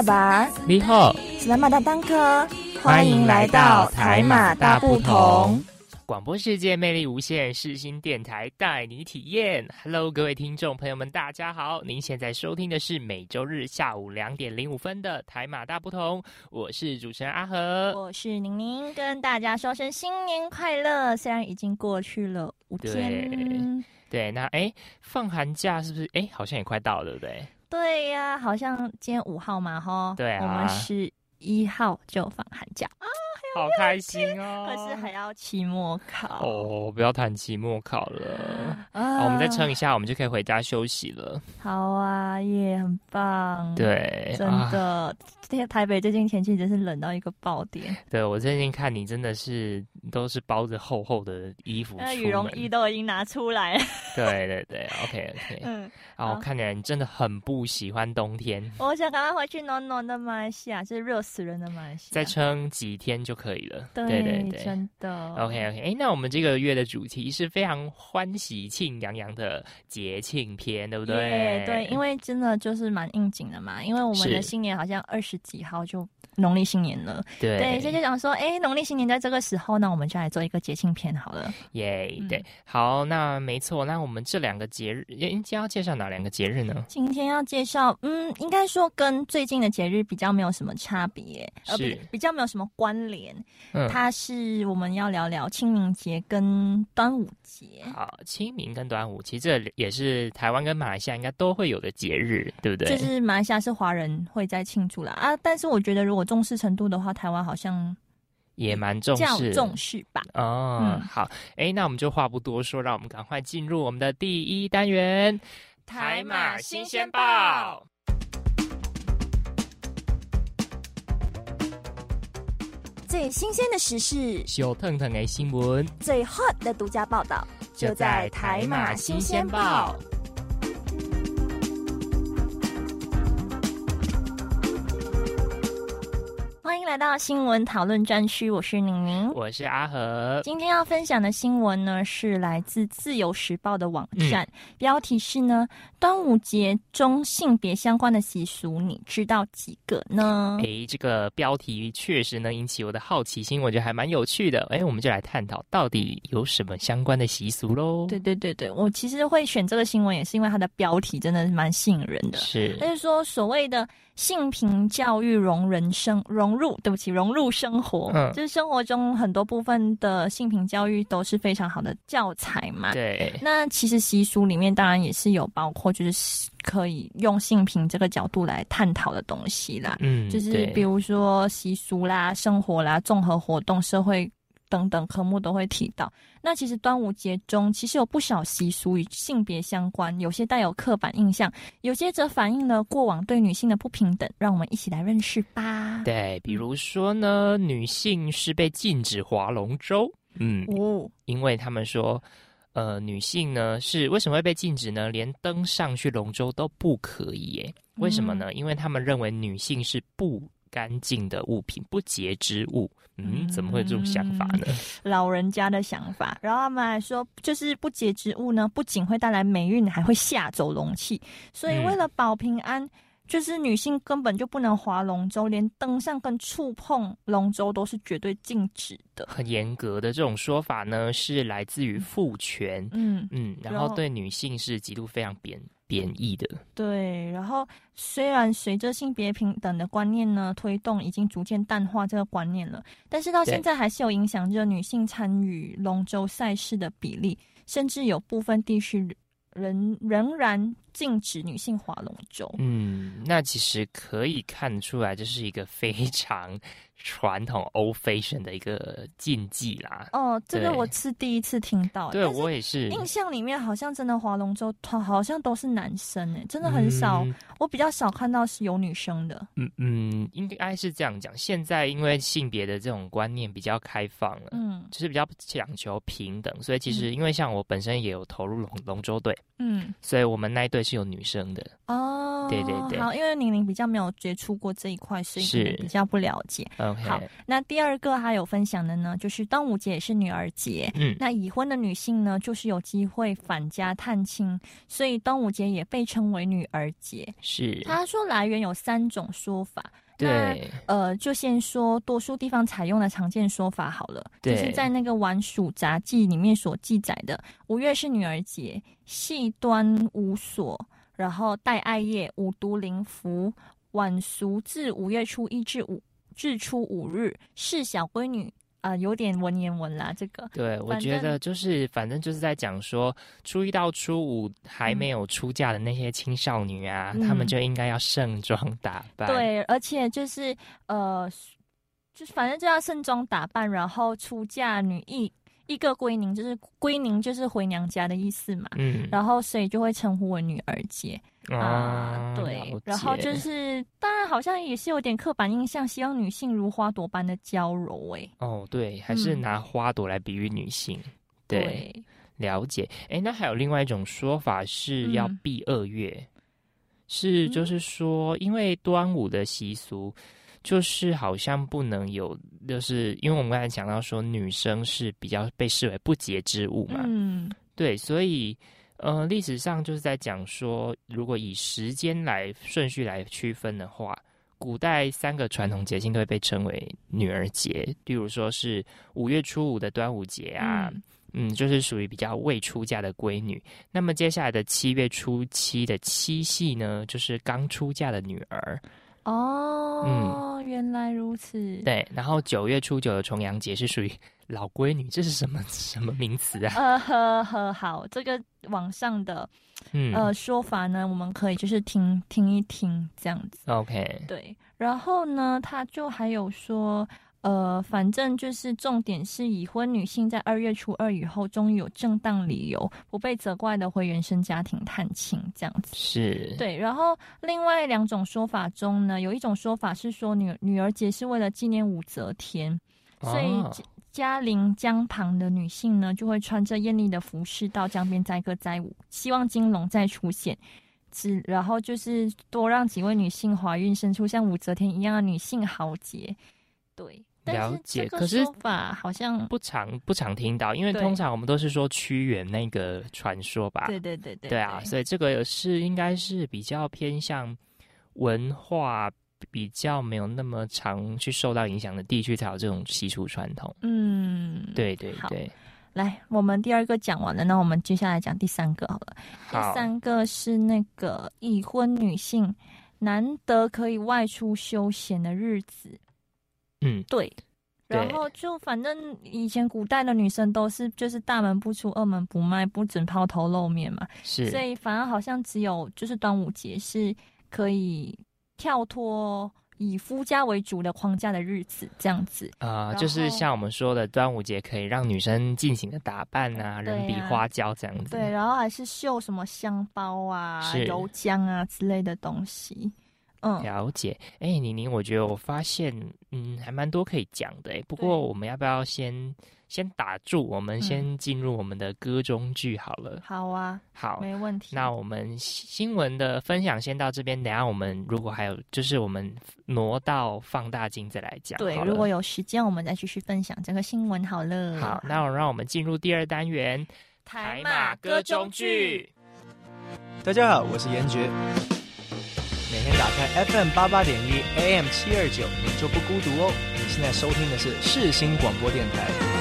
卡巴，你好，斯拉马大当科，欢迎来到台马大不同。广播世界魅力无限，世新电台带你体验。Hello，各位听众朋友们，大家好！您现在收听的是每周日下午两点零五分的台马大不同，我是主持人阿和，我是宁宁，跟大家说声新年快乐。虽然已经过去了五天，对，那哎，放寒假是不是？哎，好像也快到了，对不对？对呀，好像今天五号嘛，哈，对啊，我们十一号就放寒假啊。好开心哦！可是还要期末考哦，不要谈期末考了啊！我们再撑一下，我们就可以回家休息了。好啊，也很棒。对，真的，台北最近天气真是冷到一个爆点。对我最近看你真的是都是包着厚厚的衣服，那羽绒衣都已经拿出来。对对对，OK OK。嗯，然后看起来你真的很不喜欢冬天。我想赶快回去暖暖的马来西亚，是热死人的马来西亚。再撑几天就。可以了，对对对，真的。OK OK，哎，那我们这个月的主题是非常欢喜庆洋洋的节庆篇，对不对？对，因为真的就是蛮应景的嘛，因为我们的新年好像二十几号就。农历新年了，对，所以就想说，哎，农历新年在这个时候那，我们就来做一个节庆片好了。耶，对，好，那没错，那我们这两个节日，今天要介绍哪两个节日呢？今天要介绍，嗯，应该说跟最近的节日比较没有什么差别，是比较没有什么关联。嗯，它是我们要聊聊清明节跟端午节。好，清明跟端午，其实这也是台湾跟马来西亚应该都会有的节日，对不对？就是马来西亚是华人会在庆祝啦啊，但是我觉得如果重视程度的话，台湾好像也蛮重视，重视吧。哦，好，哎，那我们就话不多说，让我们赶快进入我们的第一单元——台马新鲜报。最新鲜的时事，小腾腾的新闻，最 hot 的独家报道，就在台马新鲜报。来到新闻讨论专区，我是宁宁，我是阿和。今天要分享的新闻呢，是来自自由时报的网站，标题是呢，端午节中性别相关的习俗，你知道几个呢？诶，这个标题确实能引起我的好奇心，我觉得还蛮有趣的。诶，我们就来探讨到底有什么相关的习俗喽。对对对对，我其实会选这个新闻，也是因为它的标题真的是蛮吸引人的。是，就是说所谓的。性平教育融人生融入，对不起，融入生活，嗯，就是生活中很多部分的性平教育都是非常好的教材嘛。对，那其实习俗里面当然也是有包括，就是可以用性平这个角度来探讨的东西啦。嗯，就是比如说习俗啦、生活啦、综合活动、社会。等等科目都会提到。那其实端午节中其实有不少习俗与性别相关，有些带有刻板印象，有些则反映了过往对女性的不平等。让我们一起来认识吧。对，比如说呢，女性是被禁止划龙舟。嗯，哦，因为他们说，呃，女性呢是为什么会被禁止呢？连登上去龙舟都不可以耶？为什么呢？因为他们认为女性是不。干净的物品，不洁之物，嗯，怎么会有这种想法呢？老人家的想法。然后他们还说，就是不洁之物呢，不仅会带来霉运，还会吓走龙气。所以为了保平安，就是女性根本就不能划龙舟，连登上跟触碰龙舟都是绝对禁止的。很严格的这种说法呢，是来自于父权，嗯嗯，然后对女性是极度非常贬。贬义的，对。然后，虽然随着性别平等的观念呢推动，已经逐渐淡化这个观念了，但是到现在还是有影响着女性参与龙舟赛事的比例，甚至有部分地区仍仍然禁止女性划龙舟。嗯，那其实可以看出来，这是一个非常。传统 old fashion 的一个禁忌啦。哦，这个我是第一次听到。对我也是。印象里面好像真的划龙舟，好像都是男生诶，真的很少。我比较少看到是有女生的。嗯嗯，应该是这样讲。现在因为性别的这种观念比较开放了，嗯，就是比较讲求平等，所以其实因为像我本身也有投入龙龙舟队，嗯，所以我们那一队是有女生的。哦，对对对。好，因为宁宁比较没有接触过这一块，所以比较不了解。好，那第二个还有分享的呢，就是端午节也是女儿节。嗯，那已婚的女性呢，就是有机会返家探亲，所以端午节也被称为女儿节。是，他说来源有三种说法。对，呃，就先说多数地方采用的常见说法好了。就是在那个《晚蜀杂记》里面所记载的，五月是女儿节，系端午所，然后戴艾叶，五毒灵符。晚俗至五月初一至五至初五日，是小闺女啊，有点文言文啦。这个对，我觉得就是反正就是在讲说，初一到初五还没有出嫁的那些青少女啊，她们就应该要盛装打扮。对，而且就是呃，就是反正就要盛装打扮，然后出嫁女一一个归宁，就是归宁就是回娘家的意思嘛。嗯，然后所以就会称呼为女儿节。啊，对，然后就是，当然好像也是有点刻板印象，希望女性如花朵般的娇柔。哎，哦，对，还是拿花朵来比喻女性。对，了解。哎，那还有另外一种说法是要避二月，是就是说，因为端午的习俗，就是好像不能有，就是因为我们刚才讲到说，女生是比较被视为不洁之物嘛。嗯，对，所以。呃，历史上就是在讲说，如果以时间来顺序来区分的话，古代三个传统节庆都会被称为女儿节，例如说是五月初五的端午节啊，嗯，就是属于比较未出嫁的闺女。那么接下来的七月初七的七夕呢，就是刚出嫁的女儿。哦，嗯，原来如此。对，然后九月初九的重阳节是属于老闺女，这是什么 什么名词啊？呃呵呵，好，这个网上的嗯呃说法呢，我们可以就是听听一听这样子。OK，对，然后呢，他就还有说。呃，反正就是重点是已婚女性在二月初二以后，终于有正当理由不被责怪的回原生家庭探亲，这样子是对。然后另外两种说法中呢，有一种说法是说女女儿节是为了纪念武则天，所以嘉陵江旁的女性呢就会穿着艳丽的服饰到江边载歌载舞，希望金龙再出现，只然后就是多让几位女性怀孕生出像武则天一样的女性豪杰，对。了解，可是说法好像不常不常听到，因为通常我们都是说屈原那个传说吧。对对对对，对啊，所以这个是应该是比较偏向文化比较没有那么常去受到影响的地区才有这种习俗传统。嗯，对对对。来，我们第二个讲完了，那我们接下来讲第三个好了。第三个是那个已婚女性难得可以外出休闲的日子。嗯，对，然后就反正以前古代的女生都是就是大门不出二门不迈，不准抛头露面嘛，是，所以反而好像只有就是端午节是可以跳脱以夫家为主的框架的日子，这样子。啊，就是像我们说的端午节可以让女生尽情的打扮啊，人比花娇这样子，对，然后还是绣什么香包啊、油浆啊之类的东西。嗯，了解。哎，宁宁，我觉得我发现，嗯，还蛮多可以讲的。哎，不过我们要不要先先打住？我们先进入我们的歌中剧好了。好啊，好，没问题。那我们新闻的分享先到这边，等下我们如果还有，就是我们挪到放大镜再来讲。对，如果有时间，我们再继续分享这个新闻好了。好，那我让我们进入第二单元——台马歌中剧。大家好，我是严爵。打开 FM 八八点一 AM 七二九，你就不孤独哦。你现在收听的是世新广播电台。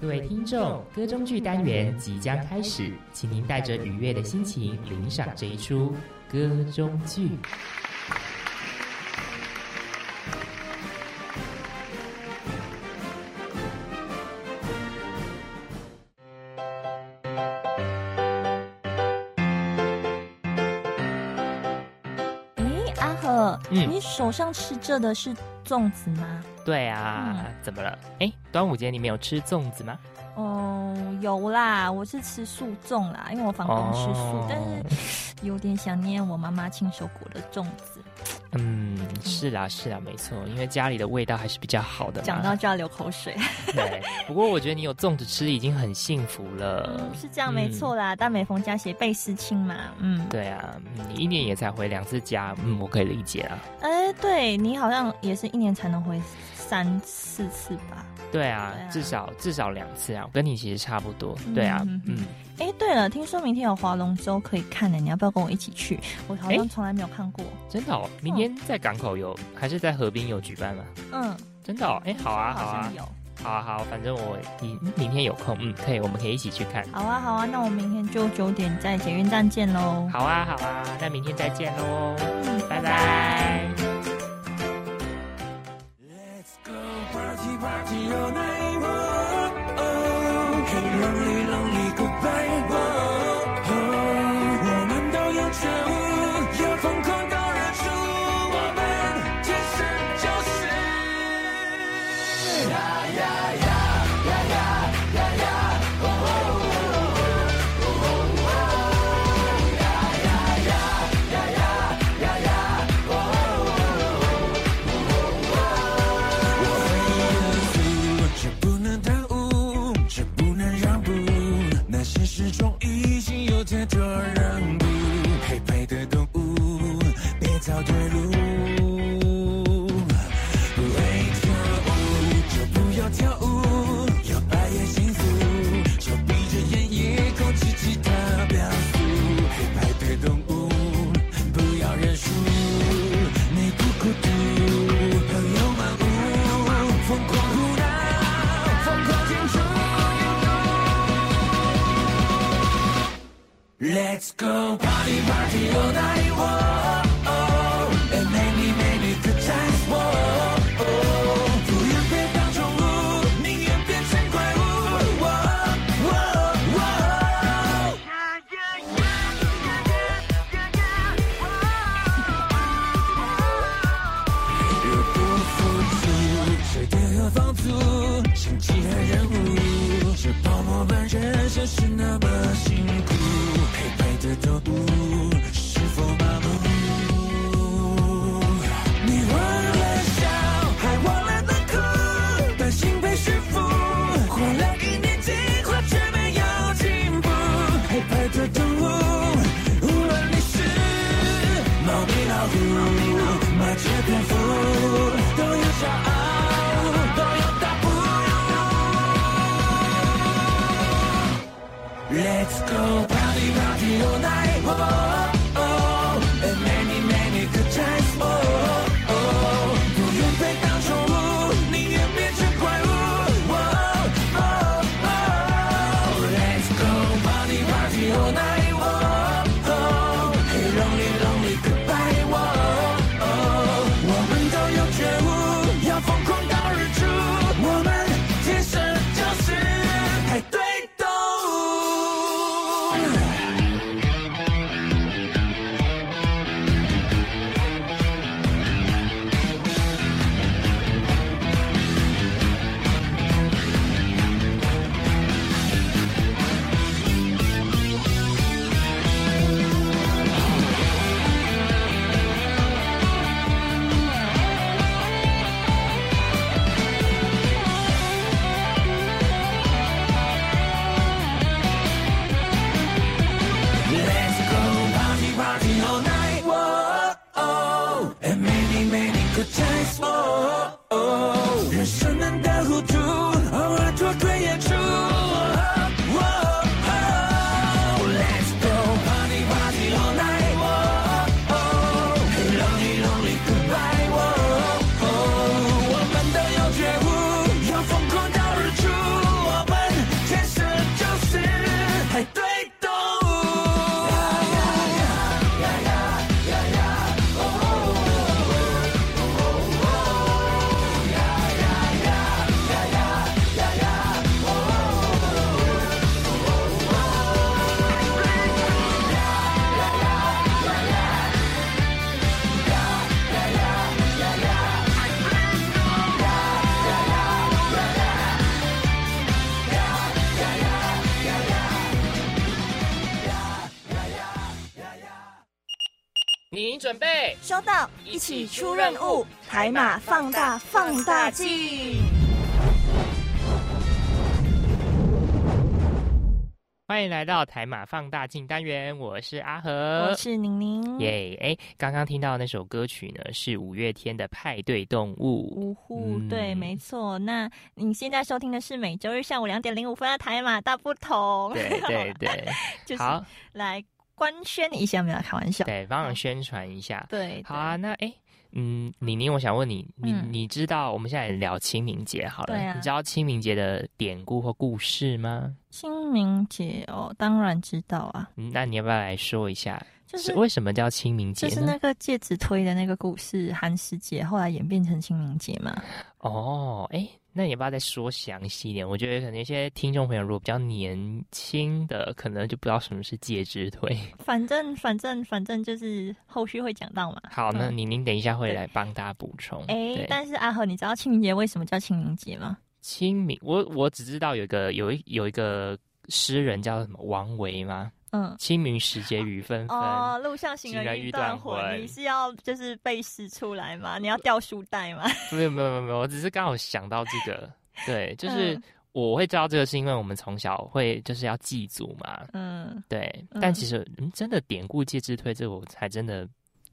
各位听众，歌中剧单元即将开始，请您带着愉悦的心情领赏这一出歌中剧。哎，阿和，你手上吃着的是粽子吗？对啊，怎么了？哎，端午节你没有吃粽子吗？哦，有啦，我是吃素粽啦，因为我房东吃素，但是有点想念我妈妈亲手裹的粽子。嗯，是啦，是啦，没错，因为家里的味道还是比较好的。讲到就要流口水。对，不过我觉得你有粽子吃已经很幸福了。是这样，没错啦，但每逢佳节倍思亲嘛。嗯，对啊，你一年也才回两次家，嗯，我可以理解啊。哎，对你好像也是一年才能回三四次吧？对啊，至少至少两次啊，我跟你其实差不多。对啊，嗯。哎，对了，听说明天有划龙舟可以看呢，你要不要跟我一起去？我好像从来没有看过。真的哦，明天在港口有，还是在河滨有举办吗？嗯，真的哦。哎，好啊，好啊，有，好啊，好，反正我你明天有空，嗯，可以，我们可以一起去看。好啊，好啊，那我明天就九点在捷运站见喽。好啊，好啊，那明天再见喽。嗯，拜拜。rock to your name. go party party all night oh 您准备收到，一起出任务，海马放大放大镜。欢迎来到台马放大镜单元，我是阿和，我是宁宁。耶，哎，刚刚听到那首歌曲呢，是五月天的《派对动物》。呜呼，对，没错。那你现在收听的是每周日下午两点零五分的台马大不同。对对对，好，来官宣一下，没有开玩笑。对，帮我宣传一下。对，好啊。那哎。嗯，李宁，我想问你，你你知道我们现在聊清明节好了，你知道清明节的典故或故事吗？清明节哦，当然知道啊。那你要不要来说一下？就是为什么叫清明节？就是那个介子推的那个故事，寒食节后来演变成清明节嘛？哦，哎。那你要不要再说详细一点？我觉得可能一些听众朋友如果比较年轻的，可能就不知道什么是戒之推。反正反正反正就是后续会讲到嘛。好，那您您等一下会来帮大家补充。哎，但是阿和，你知道清明节为什么叫清明节吗？清明，我我只知道有一个有一有一个诗人叫什么王维吗？嗯，清明时节雨纷纷，哦，路上行人欲断魂。你是要就是背诗出来吗？你要掉书袋吗？没有没有没有没有，我只是刚好想到这个。对，就是我会知道这个，是因为我们从小会就是要祭祖嘛。嗯，对。但其实真的典故借之推，这个我才真的。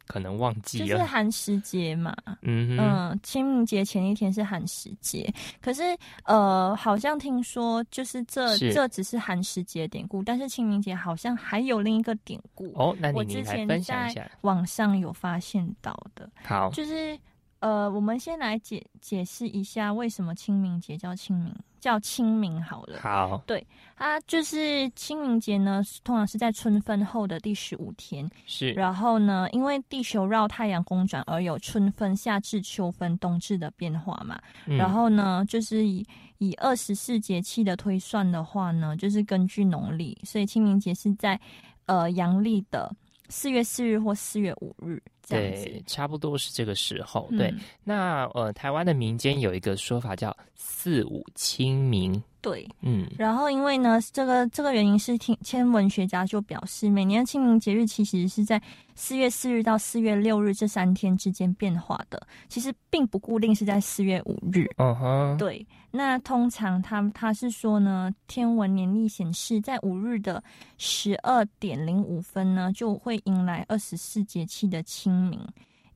可能忘记了，就是寒食节嘛，嗯嗯，清明节前一天是寒食节，可是呃，好像听说就是这这只是寒食节典故，但是清明节好像还有另一个典故哦。那你你来分享一下，网上有发现到的，好，就是呃，我们先来解解释一下为什么清明节叫清明。叫清明好了，好，对，它就是清明节呢，通常是在春分后的第十五天，是。然后呢，因为地球绕太阳公转而有春分、夏至、秋分、冬至的变化嘛。然后呢，就是以以二十四节气的推算的话呢，就是根据农历，所以清明节是在呃阳历的四月四日或四月五日。对，差不多是这个时候。对，那呃，台湾的民间有一个说法叫“四五清明”。对，嗯，然后因为呢，这个这个原因是天天文学家就表示，每年清明节日其实是在四月四日到四月六日这三天之间变化的，其实并不固定是在四月五日。嗯哼，对。那通常他他是说呢，天文年历显示，在五日的十二点零五分呢，就会迎来二十四节气的清明，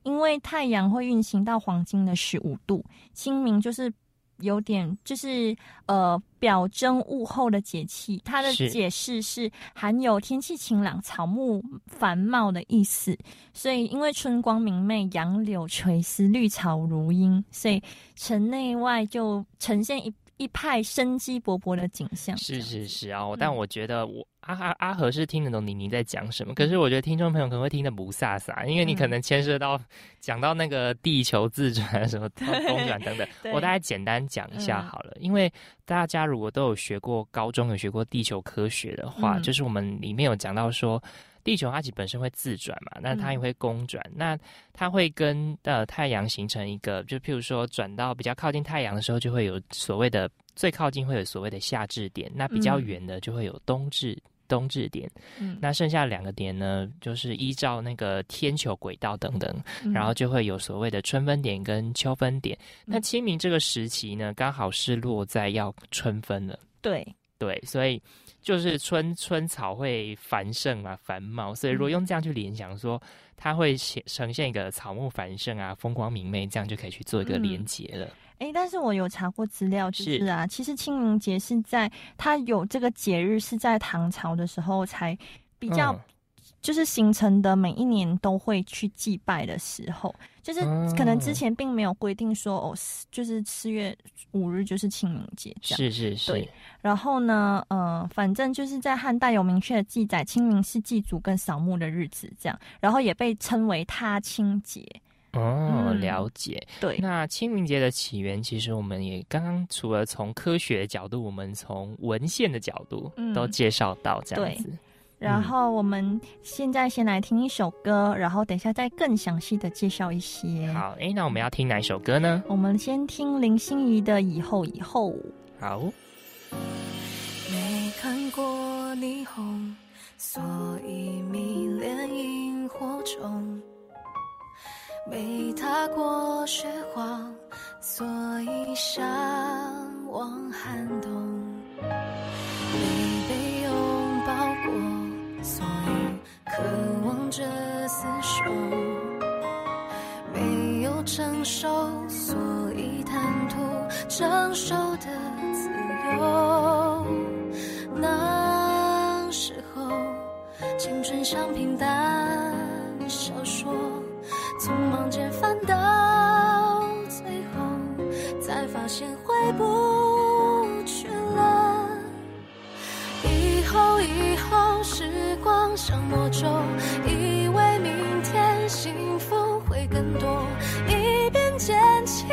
因为太阳会运行到黄金的十五度，清明就是。有点就是呃表征物候的节气，它的解释是含有天气晴朗、草木繁茂的意思。所以因为春光明媚、杨柳垂丝、绿草如茵，所以城内外就呈现一一派生机勃勃的景象。是是是啊，但我觉得我。阿阿阿和是听得懂你你在讲什么，可是我觉得听众朋友可能会听得不飒飒，因为你可能牵涉到讲到那个地球自转什么 公转等等，我大概简单讲一下好了。因为大家如果都有学过高中有学过地球科学的话，就是我们里面有讲到说，地球它其实本身会自转嘛，那它也会公转，那它会跟呃太阳形成一个，就譬如说转到比较靠近太阳的时候，就会有所谓的最靠近会有所谓的夏至点，那比较远的就会有冬至。冬至点，嗯，那剩下两个点呢，就是依照那个天球轨道等等，然后就会有所谓的春分点跟秋分点。那清明这个时期呢，刚好是落在要春分了，对。对，所以就是春春草会繁盛嘛，繁茂，所以如果用这样去联想，说它会显呈现一个草木繁盛啊，风光明媚，这样就可以去做一个连结了。哎，但是我有查过资料，就是。啊，其实清明节是在它有这个节日是在唐朝的时候才比较，就是形成的，每一年都会去祭拜的时候，就是可能之前并没有规定说哦，就是四月五日就是清明节这样。是是是。对。然后呢，呃，反正就是在汉代有明确的记载，清明是祭祖跟扫墓的日子，这样，然后也被称为踏青节。哦，了解。对，那清明节的起源，其实我们也刚刚除了从科学的角度，我们从文献的角度都介绍到这样子。然后我们现在先来听一首歌，然后等一下再更详细的介绍一些。好，哎，那我们要听哪一首歌呢？我们先听林心怡的《以后以后》。好。没看过霓虹，所以迷恋萤火虫。没踏过雪荒，所以向往寒冬；渴望着厮守；没有成熟，所以贪图成熟的自由。那时候，青春像平淡小说。匆忙间翻到最后，才发现回不光像魔咒，以为明天幸福会更多，一边捡起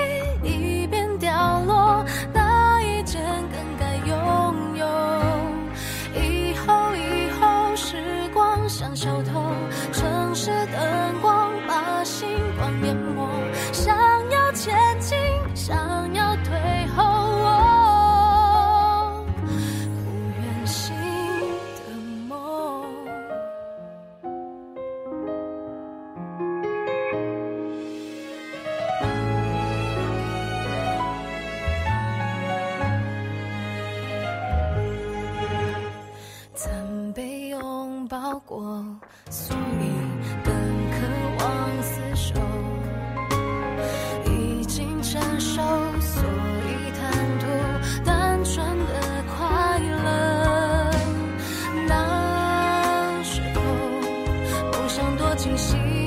清晰。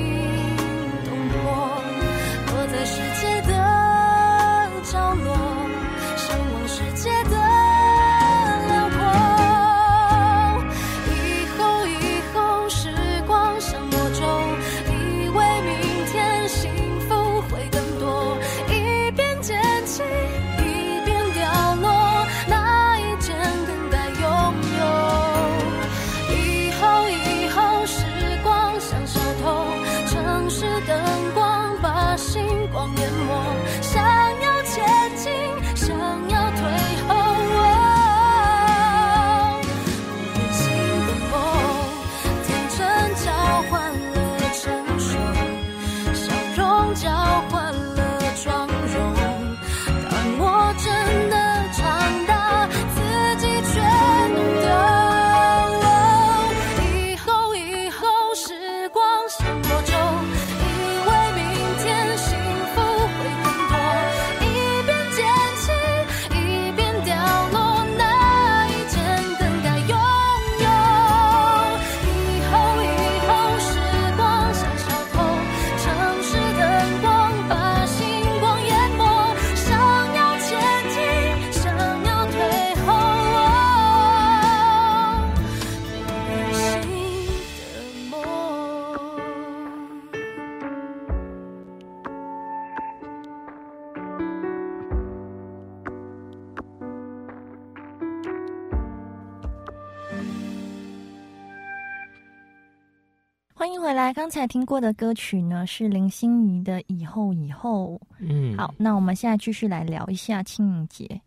刚才听过的歌曲呢，是林心怡的《以后以后》。嗯，好，那我们现在继续来聊一下清明节。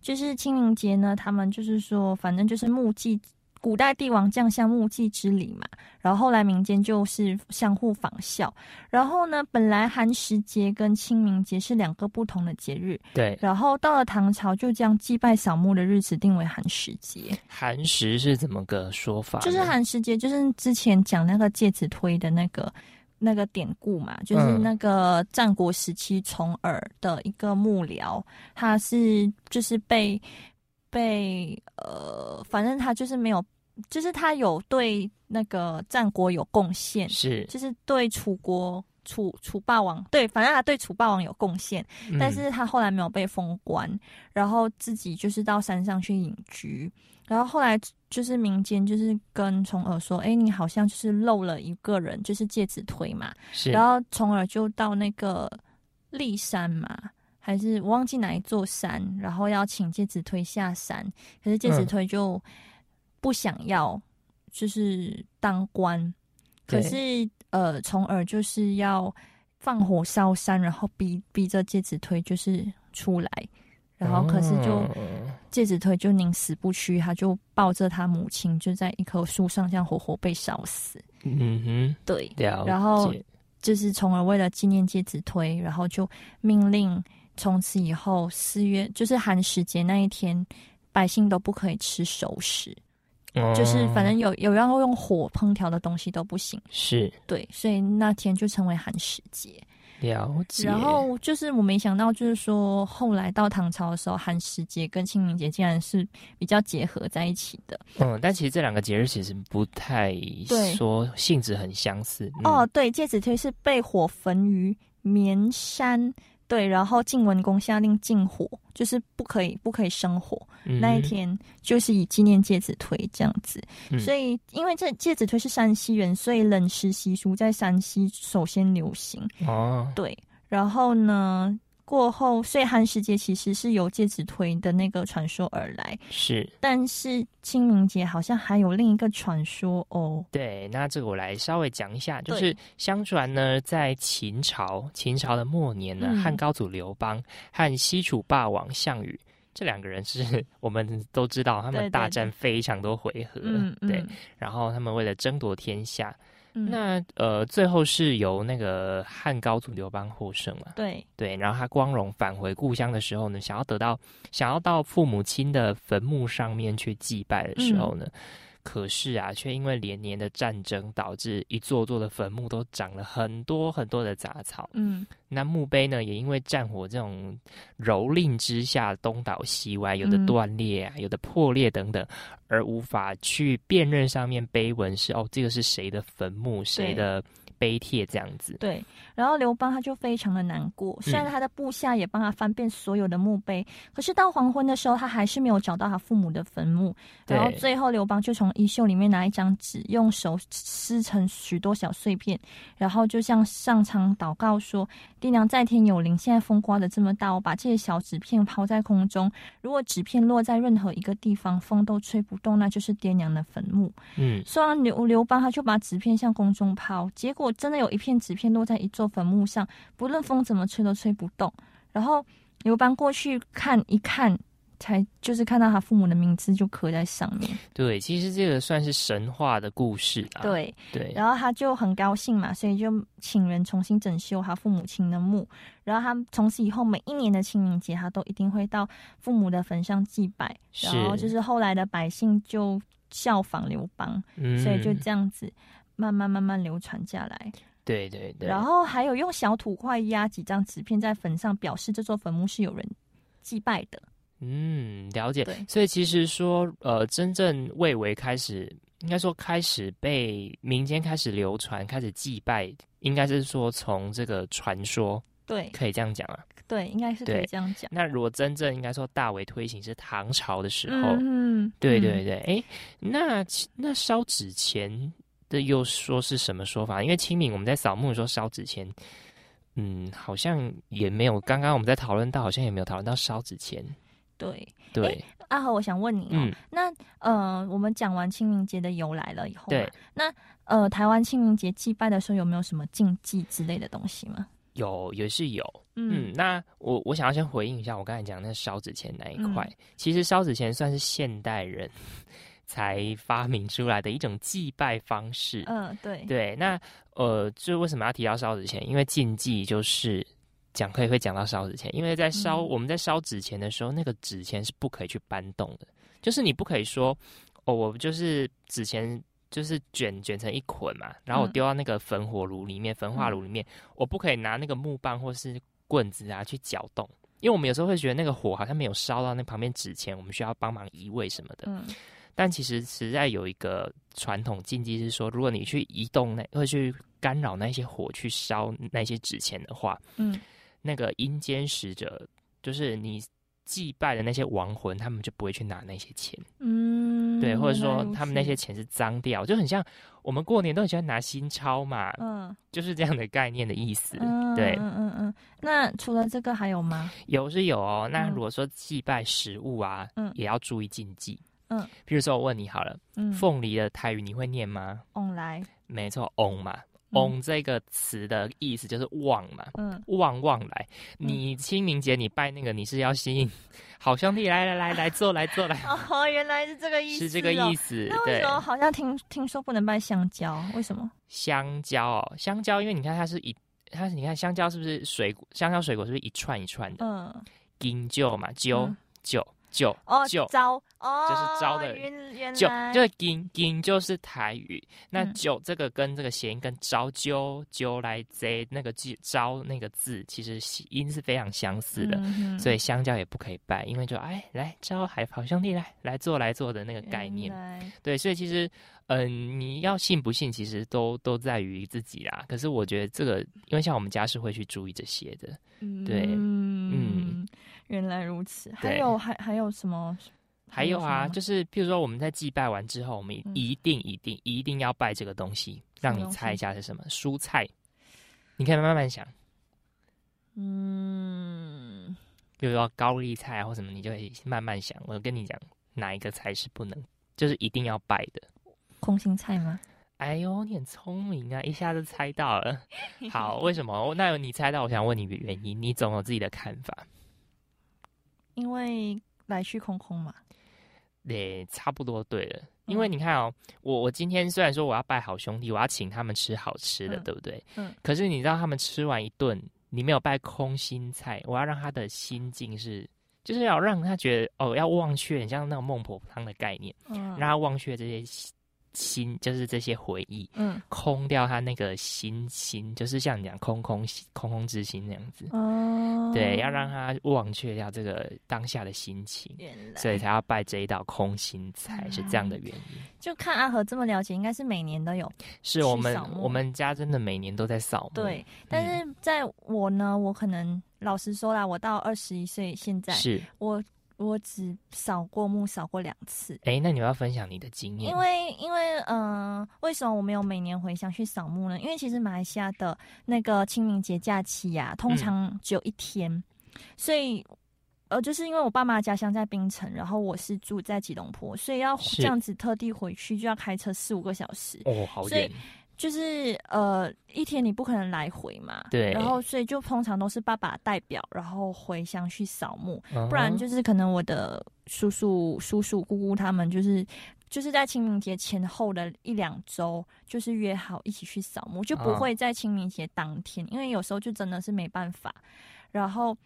就是清明节呢，他们就是说，反正就是墓祭。古代帝王将相墓祭之礼嘛，然后后来民间就是相互仿效。然后呢，本来寒食节跟清明节是两个不同的节日，对。然后到了唐朝，就将祭拜扫墓的日子定为寒食节。寒食是怎么个说法？就是寒食节，就是之前讲那个介子推的那个那个典故嘛，就是那个战国时期重耳的一个幕僚，他是就是被被呃，反正他就是没有。就是他有对那个战国有贡献，是，就是对楚国楚楚霸王，对，反正他对楚霸王有贡献，但是他后来没有被封官，然后自己就是到山上去隐居，然后后来就是民间就是跟重耳说，哎，你好像就是漏了一个人，就是介子推嘛，是，然后重耳就到那个骊山嘛，还是我忘记哪一座山，然后要请介子推下山，可是介子推就。不想要，就是当官，可是呃，从而就是要放火烧山，然后逼逼着介子推就是出来，然后可是就介子推就宁死不屈，他就抱着他母亲就在一棵树上，这样活活被烧死。嗯哼，对，然后就是从而为了纪念介子推，然后就命令从此以后四月就是寒食节那一天，百姓都不可以吃熟食，就是反正有有要用火烹调的东西都不行。是对，所以那天就成为寒食节。了解。然后就是我没想到，就是说后来到唐朝的时候，寒食节跟清明节竟然是比较结合在一起的。嗯，但其实这两个节日其实不太说性质很相似。哦，对，介子推是被火焚于绵山。对，然后晋文公下令禁火，就是不可以不可以生火。那一天就是以纪念介子推这样子。所以，因为这介子推是山西人，所以冷食习俗在山西首先流行。哦，对，然后呢？过后，所以寒时节其实是由介子推的那个传说而来。是，但是清明节好像还有另一个传说哦。对，那这个我来稍微讲一下，就是相传呢，在秦朝，秦朝的末年呢，汉高祖刘邦和西楚霸王项羽这两个人是 我们都知道，他们大战非常多回合，对，然后他们为了争夺天下。那呃，最后是由那个汉高祖刘邦获胜了。对对，然后他光荣返回故乡的时候呢，想要得到，想要到父母亲的坟墓上面去祭拜的时候呢。可是啊，却因为连年的战争，导致一座座的坟墓都长了很多很多的杂草。嗯，那墓碑呢，也因为战火这种蹂躏之下，东倒西歪，有的断裂啊，有的破裂等等，而无法去辨认上面碑文是哦，这个是谁的坟墓，谁的。碑帖这样子，对，然后刘邦他就非常的难过，虽然他的部下也帮他翻遍所有的墓碑，可是到黄昏的时候，他还是没有找到他父母的坟墓。然后最后刘邦就从衣袖里面拿一张纸，用手撕成许多小碎片，然后就像上苍祷告说：“爹娘在天有灵，现在风刮的这么大，我把这些小纸片抛在空中，如果纸片落在任何一个地方，风都吹不动，那就是爹娘的坟墓。”嗯，说完刘刘邦他就把纸片向空中抛，结果。真的有一片纸片落在一座坟墓上，不论风怎么吹都吹不动。然后刘邦过去看一看，才就是看到他父母的名字就刻在上面。对，其实这个算是神话的故事啊。对对。然后他就很高兴嘛，所以就请人重新整修他父母亲的墓。然后他从此以后每一年的清明节，他都一定会到父母的坟上祭拜。然后就是后来的百姓就效仿刘邦，所以就这样子。慢慢慢慢流传下来，对对对。然后还有用小土块压几张纸片在坟上，表示这座坟墓是有人祭拜的。嗯，了解。所以其实说，呃，真正魏为开始，应该说开始被民间开始流传，开始祭拜，应该是说从这个传说，对，可以这样讲啊。对，应该是可以这样讲。那如果真正应该说大为推行是唐朝的时候，嗯，对对对。哎，那那烧纸钱。这又说是什么说法？因为清明我们在扫墓的时候烧纸钱，嗯，好像也没有。刚刚我们在讨论到，好像也没有讨论到烧纸钱。对对，阿和，我想问你哦，那呃，我们讲完清明节的由来了以后，对，那呃，台湾清明节祭拜的时候有没有什么禁忌之类的东西吗？有，也是有。嗯，那我我想要先回应一下我刚才讲那烧纸钱那一块。其实烧纸钱算是现代人。才发明出来的一种祭拜方式。嗯，对对。那呃，就为什么要提到烧纸钱？因为禁忌就是讲可以会讲到烧纸钱，因为在烧我们在烧纸钱的时候，那个纸钱是不可以去搬动的。就是你不可以说哦，我就是纸钱就是卷卷成一捆嘛，然后我丢到那个焚火炉里面、焚化炉里面，我不可以拿那个木棒或是棍子啊去搅动，因为我们有时候会觉得那个火好像没有烧到那旁边纸钱，我们需要帮忙移位什么的。嗯。但其实实在有一个传统禁忌是说，如果你去移动那，或去干扰那些火去烧那些纸钱的话，嗯，那个阴间使者，就是你祭拜的那些亡魂，他们就不会去拿那些钱，嗯，对，或者说他们那些钱是脏掉，就很像我们过年都很喜欢拿新钞嘛，嗯，就是这样的概念的意思，对，嗯嗯嗯。那除了这个还有吗？有是有哦。那如果说祭拜食物啊，嗯，也要注意禁忌。嗯，比如说我问你好了，嗯，凤梨的台语你会念吗？翁来，没错，翁嘛，翁这个词的意思就是旺嘛，嗯，旺旺来。你清明节你拜那个，你是要吸引 好兄弟来来来来坐来坐来。哦，原来是这个意思，是这个意思。那为什么好像听听说不能拜香蕉？为什么？香蕉哦，香蕉，因为你看它是一，它是你看香蕉是不是水果？香蕉水果是不是一串一串的？嗯，金蕉嘛，臼臼。就哦，招哦，就是招的，就就是金金就是台语，那九这个跟这个谐音跟招揪揪来贼那个字招那个字，其实音是非常相似的，所以香蕉也不可以拜，因为就哎来招海好兄弟来来做来做的那个概念，对，所以其实嗯你要信不信，其实都都在于自己啦。可是我觉得这个，因为像我们家是会去注意这些的，对，嗯。原来如此，还有还还有什么？还有啊，就是譬如说我们在祭拜完之后，我们一定一定一定要拜这个东西，让你猜一下是什么蔬菜。你可以慢慢想，嗯，比如说高丽菜或什么，你就可以慢慢想。我跟你讲，哪一个菜是不能，就是一定要拜的？空心菜吗？哎呦，你很聪明啊，一下子猜到了。好，为什么？那你猜到，我想问你的原因，你总有自己的看法。因为来去空空嘛，对，差不多对了。因为你看哦，我我今天虽然说我要拜好兄弟，我要请他们吃好吃的，对不对？嗯。可是你知道他们吃完一顿，你没有拜空心菜，我要让他的心境是，就是要让他觉得哦，要忘却，很像那种孟婆汤的概念，嗯，让他忘却这些。心就是这些回忆，嗯，空掉他那个心心，就是像你讲空空空空之心那样子，哦，对，要让他忘却掉这个当下的心情，所以才要拜这一道空心菜，是这样的原因。就看阿和这么了解，应该是每年都有。是我们我们家真的每年都在扫墓。对，但是在我呢，我可能老实说啦，我到二十一岁现在，是我。我只扫过墓，扫过两次。哎，那你要分享你的经验？因为，因为，嗯，为什么我没有每年回乡去扫墓呢？因为其实马来西亚的那个清明节假期呀，通常只有一天，所以，呃，就是因为我爸妈家乡在槟城，然后我是住在吉隆坡，所以要这样子特地回去，就要开车四五个小时。哦，好远。就是呃，一天你不可能来回嘛，对，然后所以就通常都是爸爸代表，然后回乡去扫墓，不然就是可能我的叔叔、叔叔、姑姑他们就是就是在清明节前后的一两周，就是约好一起去扫墓，就不会在清明节当天，因为有时候就真的是没办法，然后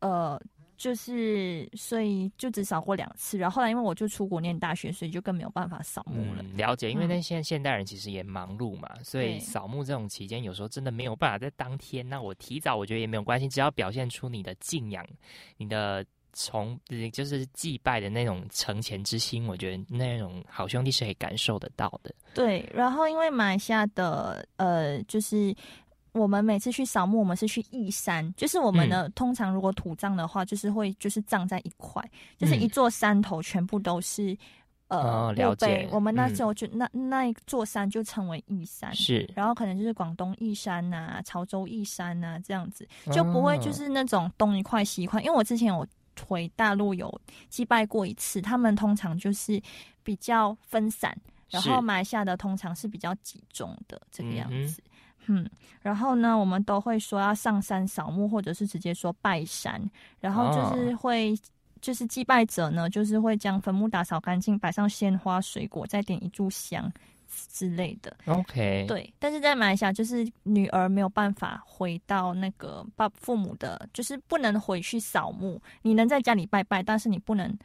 呃。就是，所以就只扫过两次，然后后来因为我就出国念大学，所以就更没有办法扫墓了。了解，因为那现现代人其实也忙碌嘛，所以扫墓这种期间，有时候真的没有办法在当天。那我提早，我觉得也没有关系，只要表现出你的敬仰，你的从就是祭拜的那种承前之心，我觉得那种好兄弟是可以感受得到的。对，然后因为马来西亚的呃，就是。我们每次去扫墓，我们是去义山，就是我们呢，通常如果土葬的话，就是会就是葬在一块，就是一座山头全部都是呃了解。我们那时候就那那一座山就称为义山，是，然后可能就是广东义山呐、潮州义山呐这样子，就不会就是那种东一块西一块。因为我之前有回大陆有祭拜过一次，他们通常就是比较分散，然后埋下的通常是比较集中的这个样子。嗯，然后呢，我们都会说要上山扫墓，或者是直接说拜山，然后就是会，就是祭拜者呢，就是会将坟墓打扫干净，摆上鲜花、水果，再点一炷香之类的。OK，对。但是在马来西亚，就是女儿没有办法回到那个爸父母的，就是不能回去扫墓。你能在家里拜拜，但是你不能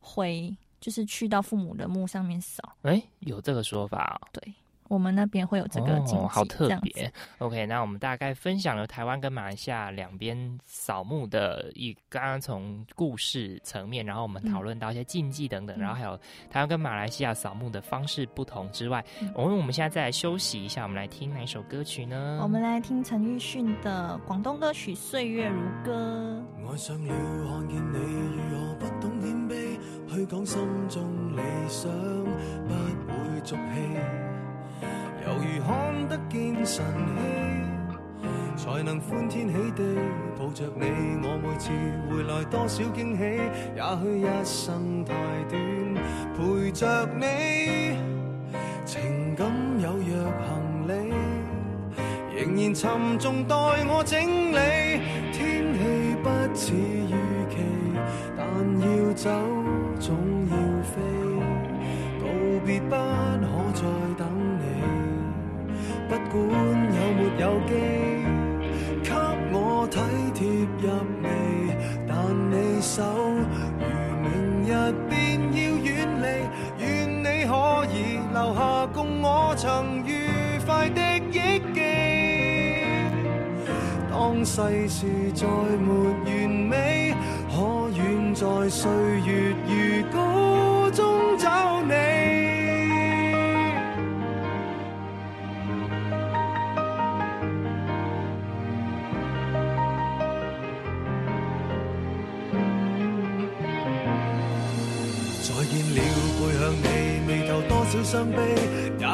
回，就是去到父母的墓上面扫。哎，有这个说法啊？对。我们那边会有这个禁忌，好特别。OK，那我们大概分享了台湾跟马来西亚两边扫墓的一，刚刚从故事层面，然后我们讨论到一些禁忌等等，然后还有台湾跟马来西亚扫墓的方式不同之外，我们我们现在再来休息一下，我们来听哪首歌曲呢？我们来听陈奕迅的广东歌曲《岁月如歌》。爱上了看见你如何不懂谦卑，去讲心中理想，不会俗气。犹如看得见晨曦，才能欢天喜地抱着你。我每次回来多少惊喜，也许一生太短，陪着你，情感有若行李，仍然沉重待我整理。天气不似预期，但要走总要飞，道别不可再等你。不管有没有机，给我体贴入微，但你手如明日便要远离，愿你可以留下共我曾愉快的忆记。当世事再没完美，可远在岁月如歌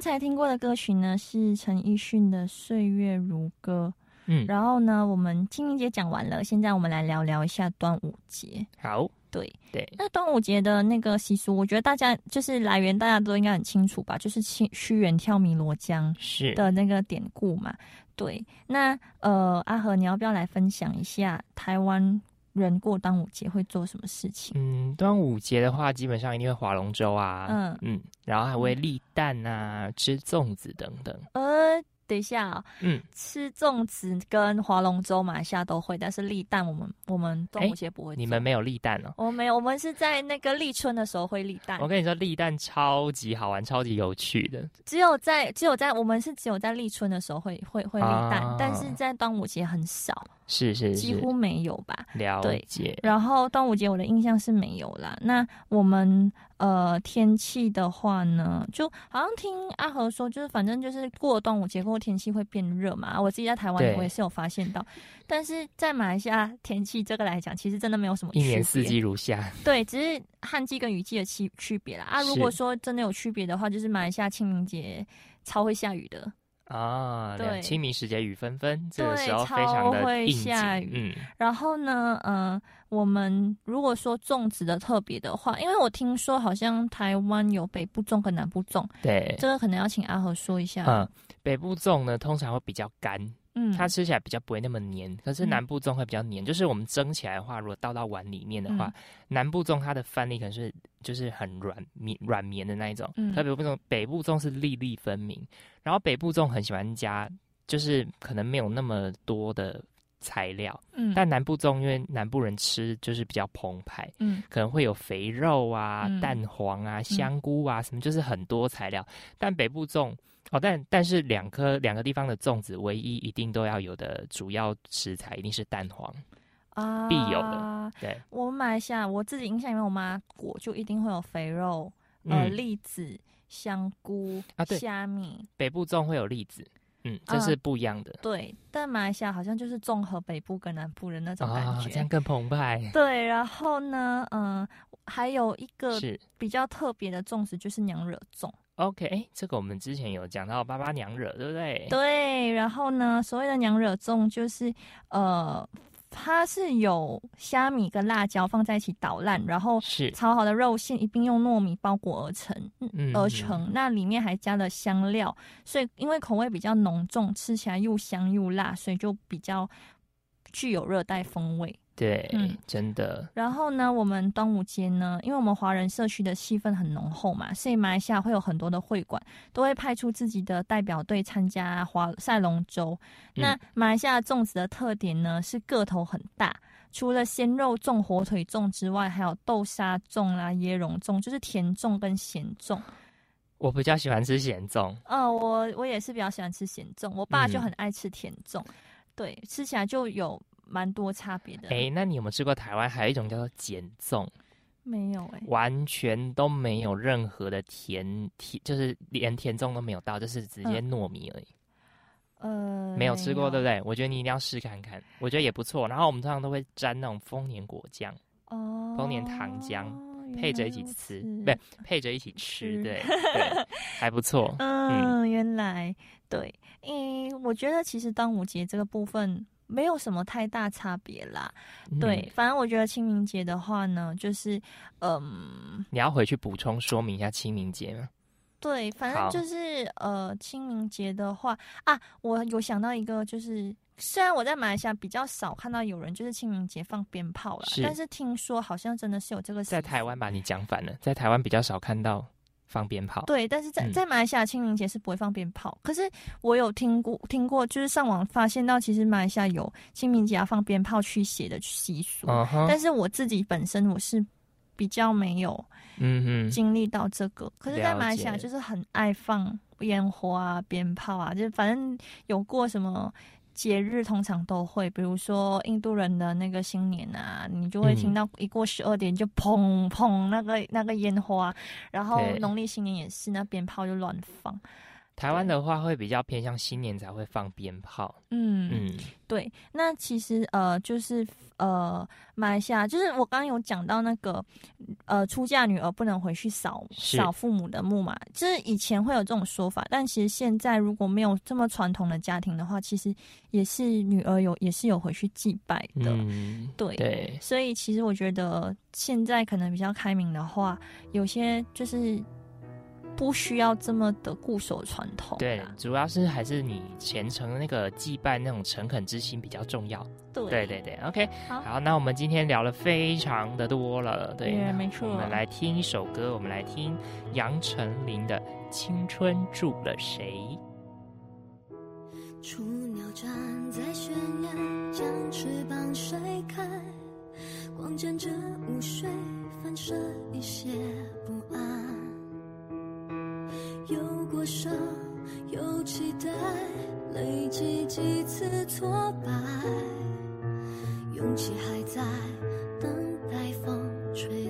刚才听过的歌曲呢，是陈奕迅的《岁月如歌》。嗯，然后呢，我们清明节讲完了，现在我们来聊聊一下端午节。好，对对。那端午节的那个习俗，我觉得大家就是来源，大家都应该很清楚吧？就是屈屈原跳汨罗江是的那个典故嘛。对，那呃，阿和，你要不要来分享一下台湾？人过端午节会做什么事情？嗯，端午节的话，基本上一定会划龙舟啊，嗯嗯，然后还会立蛋啊，吃粽子等等。呃。等一下啊，嗯，吃粽子跟划龙舟马来西亚都会，但是立蛋我们我们端午节不会。你们没有立蛋哦？我没有，我们是在那个立春的时候会立蛋。我跟你说，立蛋超级好玩，超级有趣的。只有在只有在我们是只有在立春的时候会会会立蛋，但是在端午节很少，是是几乎没有吧？了解。然后端午节我的印象是没有啦。那我们。呃，天气的话呢，就好像听阿和说，就是反正就是过端午节过后天气会变热嘛。我自己在台湾我也是有发现到，但是在马来西亚天气这个来讲，其实真的没有什么一年四季如夏。对，只是旱季跟雨季的区区别啦。啊，如果说真的有区别的话，就是马来西亚清明节超会下雨的。啊，对，清明时节雨纷纷，这个时候非常的会下雨。嗯，然后呢，嗯，我们如果说粽子的特别的话，因为我听说好像台湾有北部粽跟南部粽，对，这个可能要请阿和说一下。嗯，北部粽呢通常会比较干。嗯，它吃起来比较不会那么黏，可是南部粽会比较黏。就是我们蒸起来的话，如果倒到碗里面的话，南部粽它的饭粒可能是就是很软绵软绵的那一种，特别不种北部粽是粒粒分明。然后北部粽很喜欢加，就是可能没有那么多的材料，嗯，但南部粽因为南部人吃就是比较澎湃，嗯，可能会有肥肉啊、蛋黄啊、香菇啊什么，就是很多材料。但北部粽。哦，但但是两颗两个地方的粽子，唯一一定都要有的主要食材一定是蛋黄啊，必有的。对，我们马来西亚，我自己印象里面，我妈裹就一定会有肥肉、呃栗子、香菇啊，对，虾米。北部粽会有栗子，嗯，这是不一样的。对，但马来西亚好像就是综合北部跟南部的那种感觉，这样更澎湃。对，然后呢，嗯，还有一个比较特别的粽子就是娘惹粽。OK，这个我们之前有讲到八八娘惹，对不对？对，然后呢，所谓的娘惹粽就是呃。它是有虾米跟辣椒放在一起捣烂，然后炒好的肉馅一并用糯米包裹而成，而成。那里面还加了香料，所以因为口味比较浓重，吃起来又香又辣，所以就比较具有热带风味。对，嗯，真的。然后呢，我们端午节呢，因为我们华人社区的气氛很浓厚嘛，所以马来西亚会有很多的会馆都会派出自己的代表队参加华赛龙舟。那马来西亚粽子的特点呢，是个头很大，除了鲜肉粽、火腿粽之外，还有豆沙粽啦、椰蓉粽，就是甜粽跟咸粽。我比较喜欢吃咸粽。嗯，我我也是比较喜欢吃咸粽，我爸就很爱吃甜粽，对，吃起来就有。蛮多差别的。哎，那你有没有吃过台湾还有一种叫做碱粽？没有哎，完全都没有任何的甜甜，就是连甜粽都没有到，就是直接糯米而已。呃，没有吃过，对不对？我觉得你一定要试看看，我觉得也不错。然后我们通常都会沾那种丰年果酱，哦，丰年糖浆配着一起吃，对，配着一起吃，对 对，还不错。嗯，原来对，嗯，我觉得其实端午节这个部分。没有什么太大差别啦，对，反正我觉得清明节的话呢，就是，嗯，你要回去补充说明一下清明节吗？对，反正就是呃，清明节的话啊，我有想到一个，就是虽然我在马来西亚比较少看到有人就是清明节放鞭炮了，但是听说好像真的是有这个，在台湾吧？你讲反了，在台湾比较少看到。放鞭炮，对，但是在在马来西亚清明节是不会放鞭炮。可是我有听过，听过就是上网发现到，其实马来西亚有清明节要放鞭炮驱邪的习俗。但是我自己本身我是比较没有，嗯嗯，经历到这个。可是，在马来西亚就是很爱放烟花啊、鞭炮啊，就反正有过什么。节日通常都会，比如说印度人的那个新年啊，你就会听到一过十二点就砰砰那个那个烟花，然后农历新年也是，那鞭炮就乱放。台湾的话会比较偏向新年才会放鞭炮。嗯嗯，对。那其实呃，就是呃，马来西亚就是我刚刚有讲到那个呃，出嫁女儿不能回去扫扫父母的墓嘛，就是以前会有这种说法，但其实现在如果没有这么传统的家庭的话，其实也是女儿有也是有回去祭拜的。嗯，对对。所以其实我觉得现在可能比较开明的话，有些就是。不需要这么的固守传统，对，主要是还是你虔诚的那个祭拜那种诚恳之心比较重要。对，对，对，对。OK，好，那我们今天聊了非常的多了，对，没错。我们来听一首歌，我们来听杨丞琳的《青春住了谁》。雏鸟站在悬崖，将翅膀甩开，光沾着雾水，反射一些不安。有过伤，有期待，累积几次挫败，勇气还在等待风吹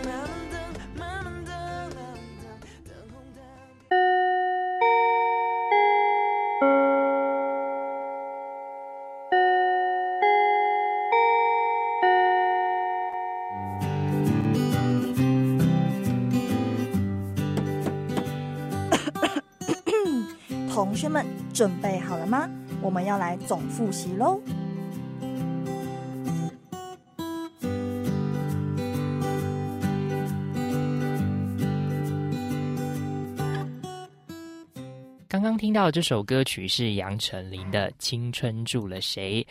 学们准备好了吗？我们要来总复习喽。刚刚听到这首歌曲是杨丞琳的《青春住了谁》。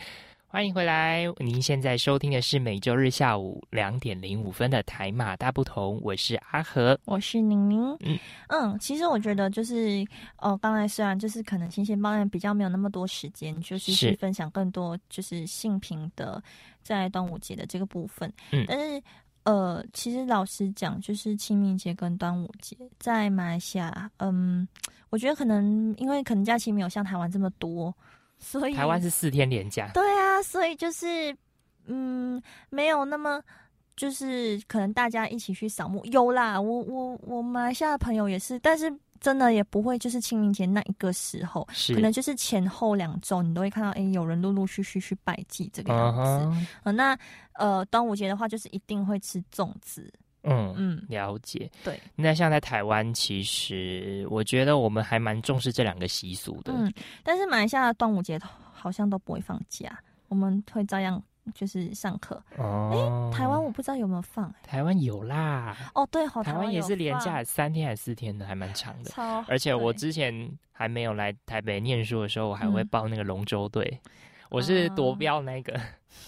欢迎回来！您现在收听的是每周日下午两点零五分的台马大不同，我是阿和，我是宁宁。嗯嗯，其实我觉得就是哦，刚才虽然就是可能新鲜报案比较没有那么多时间，就是去分享更多就是性平的在端午节的这个部分。嗯，但是呃，其实老实讲，就是清明节跟端午节在马来西亚，嗯，我觉得可能因为可能假期没有像台湾这么多。所以台湾是四天连假，对啊，所以就是嗯，没有那么就是可能大家一起去扫墓有啦，我我我马来西亚的朋友也是，但是真的也不会就是清明节那一个时候，可能就是前后两周你都会看到，哎，有人陆陆续续去拜祭这个样子。呃，那呃端午节的话，就是一定会吃粽子。嗯嗯，了解。对，那像在台湾，其实我觉得我们还蛮重视这两个习俗的。嗯，但是马来西亚端午节好像都不会放假，我们会照样就是上课。哦，哎，台湾我不知道有没有放。台湾有啦。哦，对，好台湾也是连假三天还是四天的，还蛮长的。超。而且我之前还没有来台北念书的时候，我还会报那个龙舟队。我是夺标那个，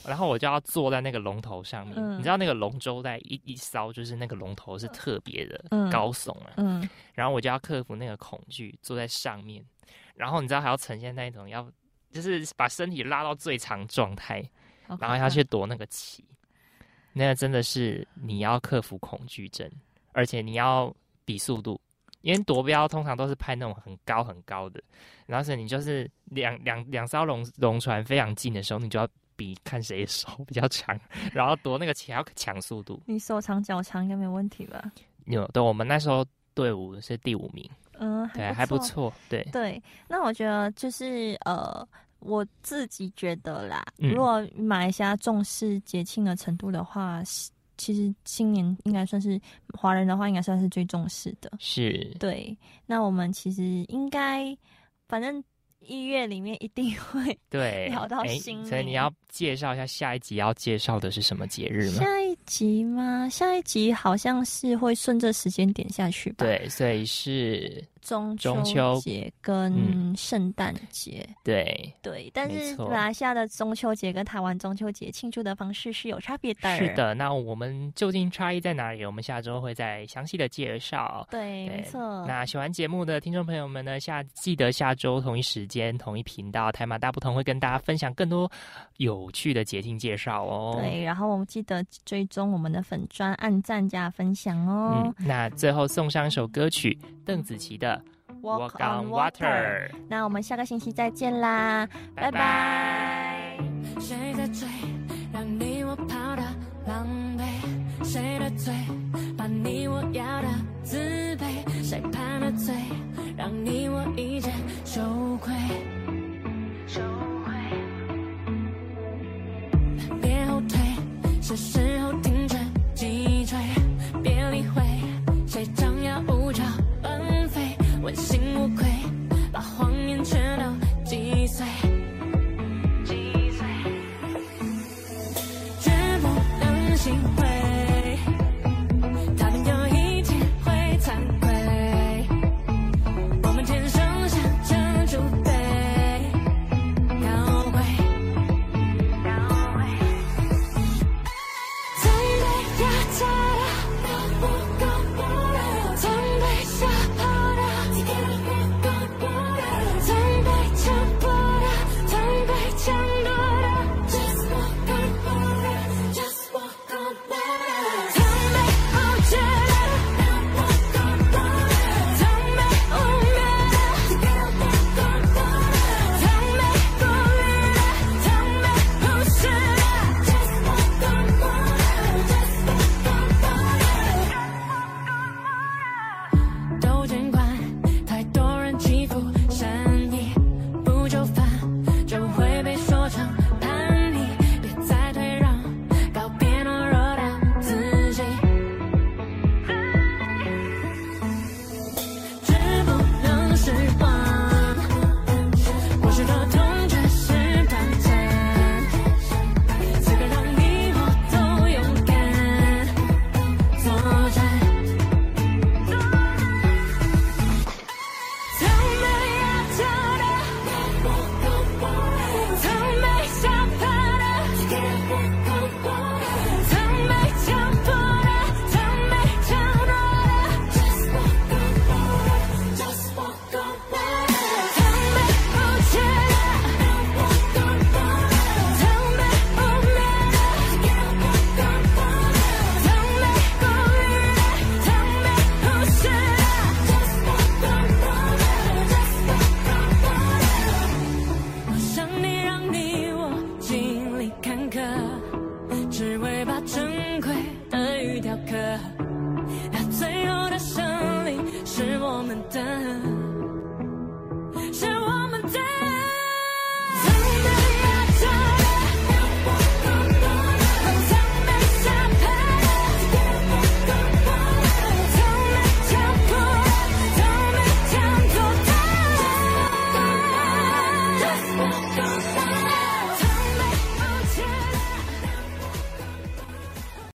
然后我就要坐在那个龙头上面。你知道那个龙舟在一一艘，就是那个龙头是特别的高耸啊。嗯，然后我就要克服那个恐惧，坐在上面。然后你知道还要呈现那一种要，就是把身体拉到最长状态，然后要去夺那个旗。那个真的是你要克服恐惧症，而且你要比速度。因为夺标通常都是拍那种很高很高的，然后是你就是两两两艘龙龙船非常近的时候，你就要比看谁手比较长，然后夺那个钱要抢速度。你手长脚长应该没问题吧？有，对，我们那时候队伍是第五名，嗯，对，还不错，对对。那我觉得就是呃，我自己觉得啦，如果马来西亚重视节庆的程度的话。其实新年应该算是华人的话，应该算是最重视的。是对。那我们其实应该，反正一月里面一定会 对 聊到新。所以你要介绍一下下一集要介绍的是什么节日吗？下一集吗？下一集好像是会顺着时间点下去吧。对，所以是。中秋节跟圣诞节，对对，但是马来西亚的中秋节跟台湾中秋节庆祝的方式是有差别的。是的，那我们究竟差异在哪里？我们下周会再详细的介绍。对，没错。那喜欢节目的听众朋友们呢，下记得下周同一时间同一频道台马大不同会跟大家分享更多有趣的节庆介绍哦。对，然后我们记得追踪我们的粉砖，按赞加分享哦。那最后送上一首歌曲，邓紫棋的。Walk on water。那我们下个星期再见啦，拜拜。谁在追，让你我跑的狼狈？谁的嘴，把你我要的自卑？谁判了罪，让你我一见羞愧？羞愧。别后退，是时候停止问心无愧，把谎言全都